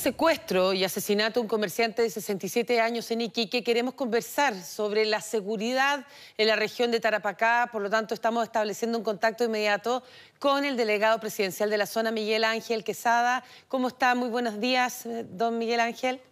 secuestro y asesinato de un comerciante de 67 años en Iquique, queremos conversar sobre la seguridad en la región de Tarapacá. Por lo tanto, estamos estableciendo un contacto inmediato con el delegado presidencial de la zona, Miguel Ángel Quesada. ¿Cómo está? Muy buenos días, eh, don Miguel Ángel.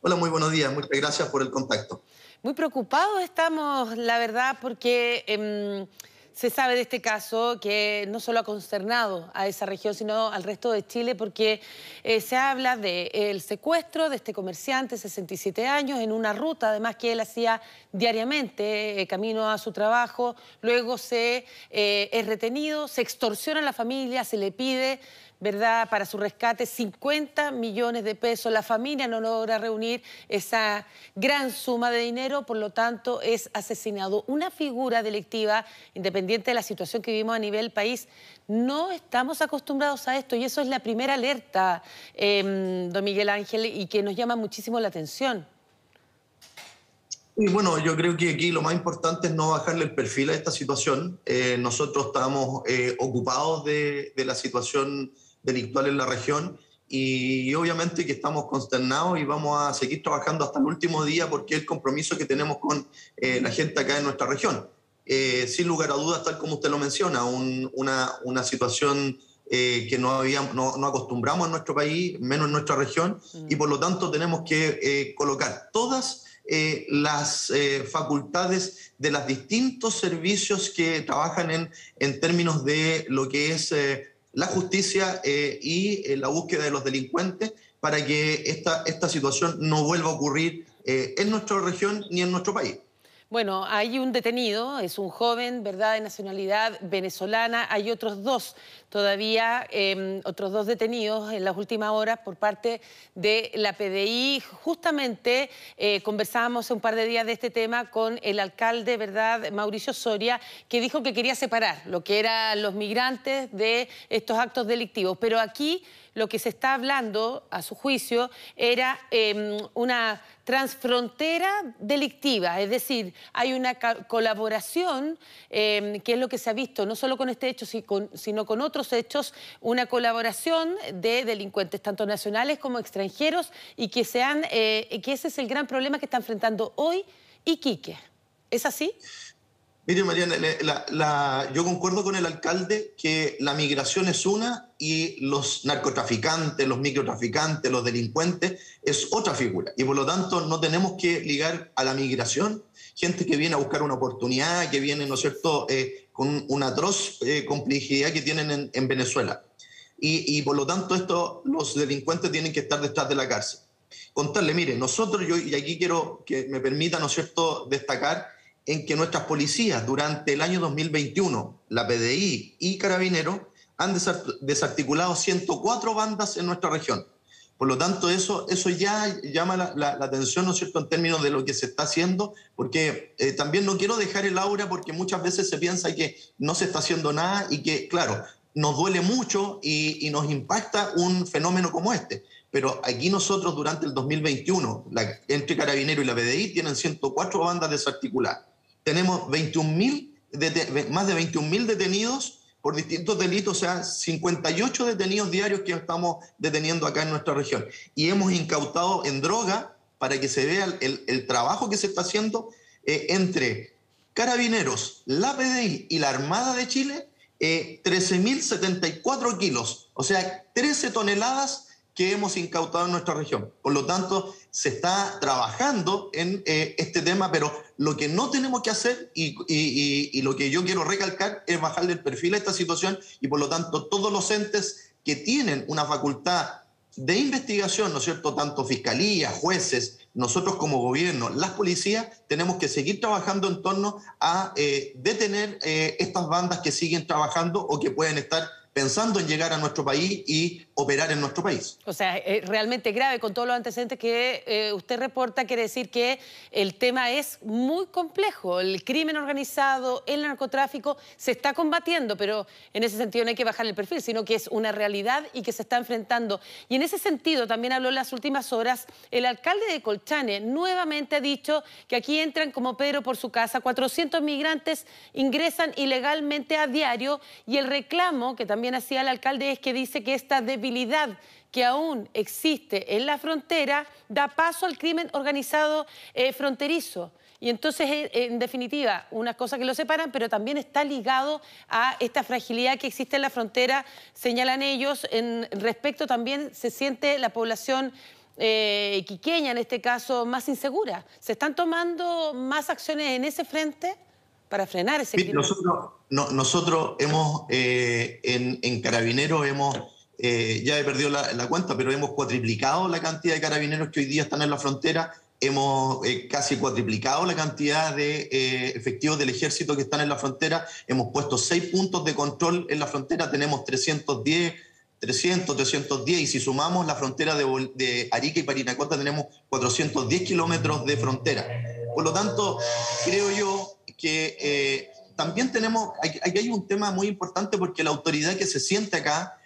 Hola, muy buenos días. Muchas gracias por el contacto. Muy preocupados estamos, la verdad, porque... Em, se sabe de este caso que no solo ha consternado a esa región, sino al resto de Chile, porque eh, se habla del secuestro de este comerciante, 67 años, en una ruta, además que él hacía diariamente, eh, camino a su trabajo, luego se eh, es retenido, se extorsiona a la familia, se le pide ¿verdad? Para su rescate, 50 millones de pesos. La familia no logra reunir esa gran suma de dinero, por lo tanto es asesinado. Una figura delictiva, independiente de la situación que vivimos a nivel país, no estamos acostumbrados a esto y eso es la primera alerta, em, don Miguel Ángel, y que nos llama muchísimo la atención. Bueno, yo creo que aquí lo más importante es no bajarle el perfil a esta situación. Eh, nosotros estamos eh, ocupados de la situación delictual en la región y obviamente que estamos consternados y vamos a seguir trabajando hasta el último día porque es el compromiso que tenemos con eh, la gente acá en nuestra región. Eh, sin lugar a dudas, tal como usted lo menciona, una, una, situación eh, que no, habíamos, no, no, acostumbramos en nuestro país, menos en nuestra región, y por lo tanto tenemos que colocar todas las facultades de los distintos servicios que trabajan en, en términos de lo que es la justicia eh, y eh, la búsqueda de los delincuentes para que esta, esta situación no vuelva a ocurrir eh, en nuestra región ni en nuestro país. Bueno, hay un detenido, es un joven, ¿verdad?, de nacionalidad venezolana. Hay otros dos todavía, em, otros dos detenidos en las últimas horas por parte de la PDI. Justamente eh, conversábamos un par de días de este tema con el alcalde, ¿verdad?, Mauricio Soria, que dijo que quería separar lo que eran los migrantes de estos actos delictivos. Pero aquí lo que se está hablando, a su juicio, era em, una transfrontera delictiva, es decir, hay una colaboración, em, que es lo que se ha visto, no solo con este hecho, sino con otros hechos, una colaboración de delincuentes, tanto nacionales como extranjeros, y que, sean, eh, que ese es el gran problema que está enfrentando hoy Iquique. ¿Es así? Mire, Mariana, yo concuerdo con el alcalde que la migración es una y los narcotraficantes, los microtraficantes, los delincuentes es otra figura. Y por lo tanto no tenemos que ligar a la migración gente que viene a buscar una oportunidad, que viene, ¿no es cierto?, eh, con una atroz eh, complejidad que tienen en, Venezuela. Y, por lo tanto esto, los delincuentes tienen que estar detrás de la cárcel. Contarle, mire, nosotros, yo, y aquí quiero que me permita, ¿no es cierto?, destacar en que nuestras policías durante el año 2021, la PDI y Carabineros, han desarticulado 104 bandas en nuestra región. Por lo tanto, eso, eso ya llama la, atención, ¿no es cierto?, en términos de lo que se está haciendo, porque eh, también no quiero dejar el aura porque muchas veces se piensa que no se está haciendo nada y que, claro, nos duele mucho y, nos impacta un fenómeno como este. Pero aquí nosotros durante el 2021, la, entre Carabineros y la PDI, tienen 104 bandas desarticuladas tenemos 21 más de 21.000 detenidos por distintos delitos, o sea, 58 detenidos diarios que estamos deteniendo acá en nuestra región. Y hemos incautado en droga para que se vea el, trabajo que se está haciendo eh, entre carabineros, la PDI y la Armada de Chile, eh, 13.074 kilos, o sea, 13 toneladas hemos incautado en nuestra región. Por lo tanto, se está trabajando en eh, este tema, pero lo que no tenemos que hacer y, y, lo que yo quiero recalcar es bajarle el perfil a esta situación y por lo tanto todos los entes que tienen una facultad de investigación, ¿no es cierto? Tanto fiscalía, jueces, nosotros como gobierno, las policías, tenemos que seguir trabajando en torno a eh, detener eh, estas bandas que siguen trabajando o que pueden estar pensando en llegar a nuestro país y operar en nuestro país. O sea, es realmente grave con todos los antecedentes que eh, usted reporta, quiere decir que el tema es muy complejo. El crimen organizado, el narcotráfico se está combatiendo, pero en ese sentido no hay que bajar el perfil, sino que es una realidad y que se está enfrentando. Y en ese sentido también habló en las últimas horas el alcalde de Colchane, nuevamente ha dicho que aquí entran como Pedro por su casa, 400 migrantes ingresan ilegalmente a diario y el reclamo que también hacía el alcalde es que dice que esta debilidad que aún existe en la frontera da paso al crimen organizado eh, fronterizo. Y entonces, eh, en definitiva, una cosa que lo separan, pero también está ligado a esta fragilidad que existe en la frontera, señalan ellos. En respecto también se siente la población eh, quiqueña, en este caso, más insegura. ¿Se están tomando más acciones en ese frente para frenar ese crimen? Nosotros, nosotros hemos, eh, en, en Carabineros, hemos ya he perdido la, cuenta, pero hemos cuatriplicado la cantidad de carabineros que hoy día están en la frontera. Hemos eh, casi cuatriplicado la cantidad de eh, efectivos del ejército que están en la frontera, hemos puesto seis puntos de control en la frontera, tenemos 310, 300, 310, y si sumamos la frontera de, Arica y Parinacota, tenemos 410 kilómetros de frontera. Por lo tanto, creo yo que eh, también tenemos, aquí hay un tema muy importante porque la autoridad que se siente acá,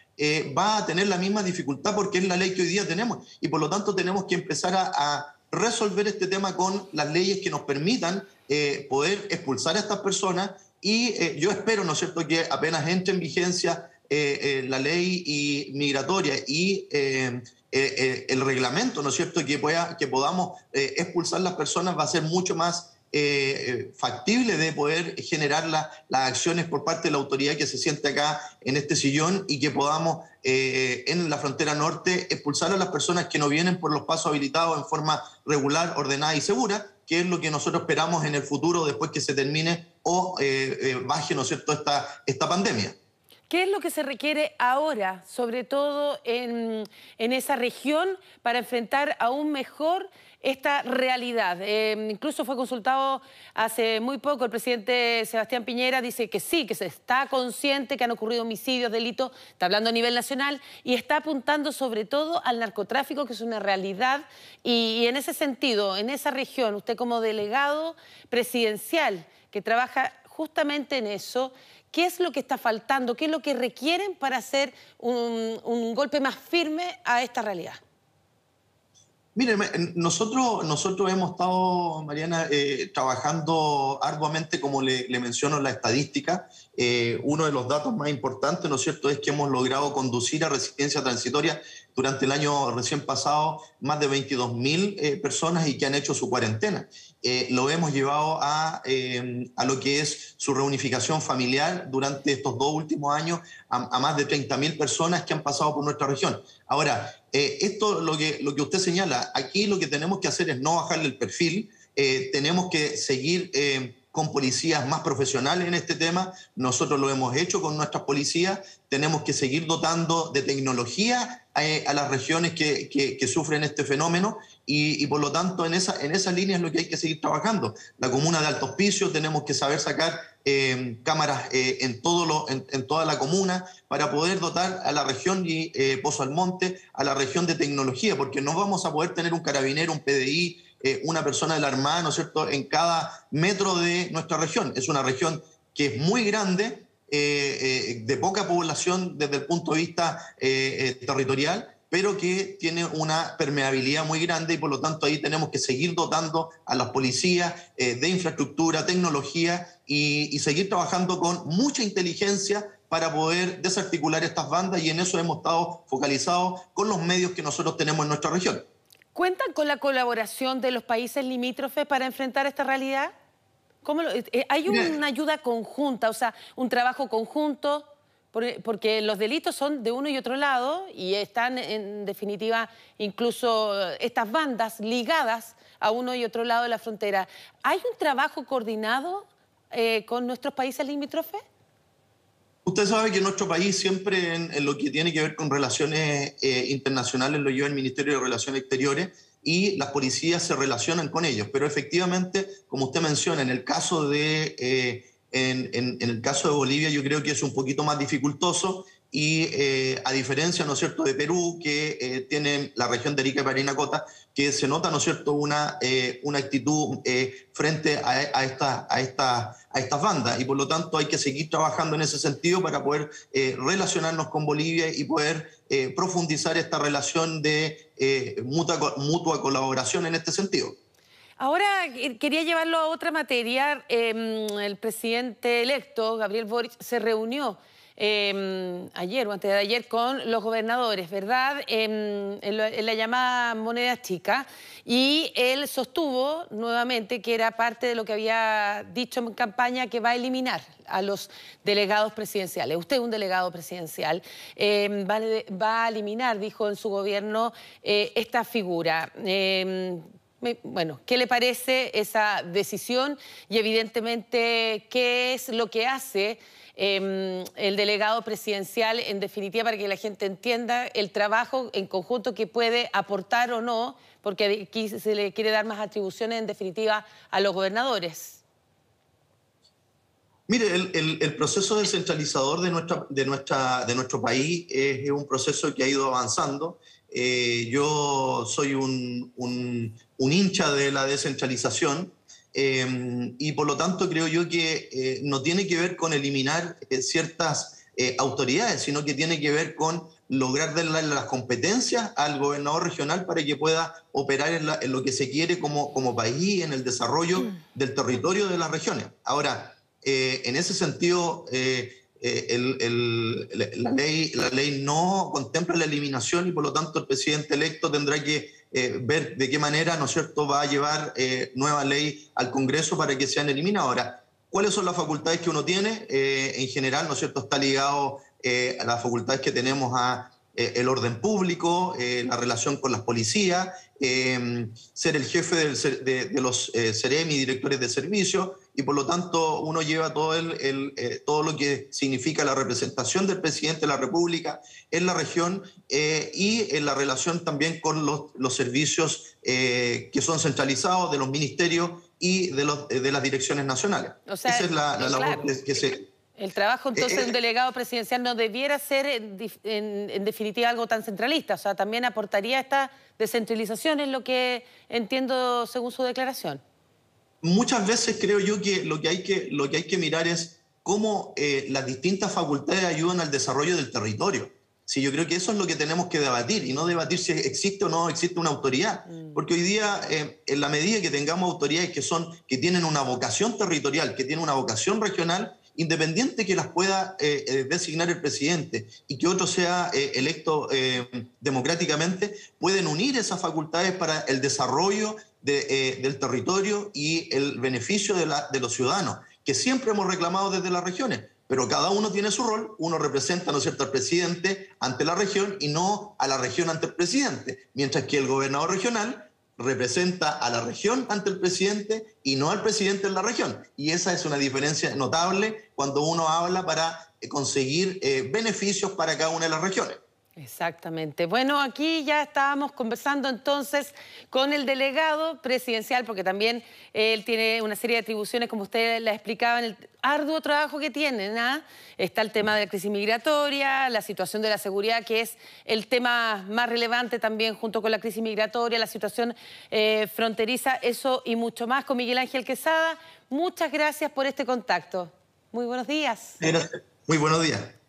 va a tener la misma dificultad porque es la ley que hoy día tenemos y por lo tanto tenemos que empezar a resolver este tema con las leyes que nos permitan eh, poder expulsar a estas personas y eh, yo espero, ¿no es cierto?, que apenas entre en vigencia eh, la ley migratoria y el reglamento, ¿no es cierto?, que, pueda, que podamos expulsar las personas va a ser mucho más factible de poder generar las acciones por parte de la autoridad que se siente acá en este sillón y que podamos eh, en la frontera norte expulsar a las personas que no vienen por los pasos habilitados en forma regular, ordenada y segura, que es lo que nosotros esperamos en el futuro después que se termine o eh, eh, baje, ¿no es cierto?, esta, esta pandemia. ¿Qué es lo que se requiere ahora, sobre todo en, en esa región, para enfrentar aún mejor esta realidad. Eh, incluso fue consultado hace muy poco el presidente Sebastián Piñera, dice que sí, que se está consciente que han ocurrido homicidios, delitos, está hablando a nivel nacional y está apuntando sobre todo al narcotráfico, que es una realidad. Y, en ese sentido, en esa región, usted como delegado presidencial que trabaja justamente en eso, ¿Qué es lo que está faltando? ¿Qué es lo que requieren para hacer un golpe más firme a esta realidad? Mire, nosotros, nosotros hemos estado, Mariana, eh, trabajando arduamente, como le, menciono en la estadística. Eh, uno de los datos más importantes, ¿no es cierto?, es que hemos logrado conducir a resistencia transitoria durante el año recién pasado más de 22 mil eh, personas y que han hecho su cuarentena. lo hemos llevado a, a, lo que es su reunificación familiar durante estos dos últimos años a, a más de 30 mil personas que han pasado por nuestra región. Ahora, eh, esto, lo que, lo que usted señala, aquí lo que tenemos que hacer es no bajarle el perfil, eh, tenemos que seguir eh, con policías más profesionales en este tema, nosotros lo hemos hecho con nuestras policías, tenemos que seguir dotando de tecnología a, las regiones que, que, sufren este fenómeno y, por lo tanto en esa, en esa línea es lo que hay que seguir trabajando. La comuna de Alto Hospicio tenemos que saber sacar eh, cámaras eh, en, todo lo, en, toda la comuna para poder dotar a la región y eh, Pozo Almonte, a la región de tecnología, porque no vamos a poder tener un carabinero, un PDI, una persona de la Armada, ¿no es cierto?, en cada metro de nuestra región. Es una región que es muy grande, de poca población desde el punto de vista territorial, pero que tiene una permeabilidad muy grande y por lo tanto ahí tenemos que seguir dotando a las policías eh, de infraestructura, tecnología y, seguir trabajando con mucha inteligencia para poder desarticular estas bandas y en eso hemos estado focalizados con los medios que nosotros tenemos en nuestra región. ¿Cuentan con la colaboración de los países limítrofes para enfrentar esta realidad? ¿Cómo eh, ¿Hay una ayuda conjunta, o sea, un trabajo conjunto? porque los delitos son de uno y otro lado y están en definitiva incluso eh, estas bandas ligadas a uno y otro lado de la frontera. ¿Hay un trabajo coordinado eh, con nuestros países limítrofes? Usted sabe que nuestro país siempre en, lo que tiene que ver con relaciones eh, internacionales lo lleva el Ministerio de Relaciones Exteriores y las policías se relacionan con ellos. Pero efectivamente, como usted menciona, en el caso de en, el caso de Bolivia yo creo que es un poquito más dificultoso y eh, a diferencia, ¿no es cierto?, de Perú, que eh, tiene la región de Arica y Parinacota, que se nota, ¿no es cierto?, una, eh, una actitud frente a, a, a, esta, a estas bandas. Y por lo tanto hay que seguir trabajando en ese sentido para poder relacionarnos con Bolivia y poder profundizar esta relación de mutua, mutua colaboración en este sentido. Ahora quería llevarlo a otra materia. Em, el presidente electo, Gabriel Boric, se reunió em, ayer o antes de ayer con los gobernadores, ¿verdad? Em, en, la llamada moneda chica. Y él sostuvo nuevamente que era parte de lo que había dicho en campaña que va a eliminar a los delegados presidenciales. Usted es un delegado presidencial. Em, va, a eliminar, dijo en su gobierno, eh, esta figura bueno, ¿qué le parece esa decisión y evidentemente qué es lo que hace em, el delegado presidencial en definitiva para que la gente entienda el trabajo en conjunto que puede aportar o no, porque aquí se le quiere dar más atribuciones en definitiva a los gobernadores? Mire, el, proceso descentralizador de, nuestra, de, nuestra, de nuestro país es un proceso que ha ido avanzando eh, yo soy un, hincha de la descentralización eh, y por lo tanto creo yo que eh, no tiene que ver con eliminar ciertas autoridades, sino que tiene que ver con lograr darle las competencias al gobernador regional para que pueda operar en, lo que se quiere como, como país, en el desarrollo mm. del territorio de las regiones. Ahora, en ese sentido, eh, la, ley, la ley no contempla la eliminación y por lo tanto el presidente electo tendrá que eh, ver de qué manera, ¿no es cierto?, va a llevar eh, nueva ley al Congreso para que sean eliminadas. Ahora, ¿cuáles son las facultades que uno tiene? en general, ¿no es cierto?, está ligado a las facultades que tenemos a el orden público, la relación con las policías, ser el jefe de, de, los CEREMI, directores de servicio, y por lo tanto uno lleva todo, el, eh, todo lo que significa la representación del presidente de la República en la región eh, y en la relación también con los, los servicios eh, que son centralizados de los ministerios y de, los, de las direcciones nacionales. Esa es la, labor que, se... El trabajo entonces de un delegado presidencial no debiera ser en, en, definitiva algo tan centralista, o sea, también aportaría esta descentralización, es lo que entiendo según su declaración muchas veces creo yo que lo que hay que, lo que, hay que mirar es cómo eh, las distintas facultades ayudan al desarrollo del territorio. Sí, yo creo que eso es lo que tenemos que debatir y no debatir si existe o no existe una autoridad, mm. porque hoy día, eh, en la medida que tengamos autoridades que son que tienen una vocación territorial, que tienen una vocación regional, independiente que las pueda eh, designar el presidente y que otro sea electo democráticamente, pueden unir esas facultades para el desarrollo eh, del territorio y el beneficio de los ciudadanos, que siempre hemos reclamado desde las regiones. Pero cada uno tiene su rol, uno representa, ¿no es cierto?, al presidente ante la región y no a la región ante el presidente, mientras que el gobernador regional representa a la región ante el presidente y no al presidente en la región. Y esa es una diferencia notable cuando uno habla para conseguir eh, beneficios para cada una de las regiones. Exactamente. Bueno, aquí ya estábamos conversando entonces con el delegado presidencial, porque también él tiene una serie de atribuciones, como usted la explicaba, en el arduo trabajo que tiene. ¿ah? Está el tema de la crisis migratoria, la situación de la seguridad, que es el tema más relevante también junto con la crisis migratoria, la situación eh, fronteriza, eso y mucho más con Miguel Ángel Quesada. Muchas gracias por este contacto. Muy buenos días. Muy buenos días.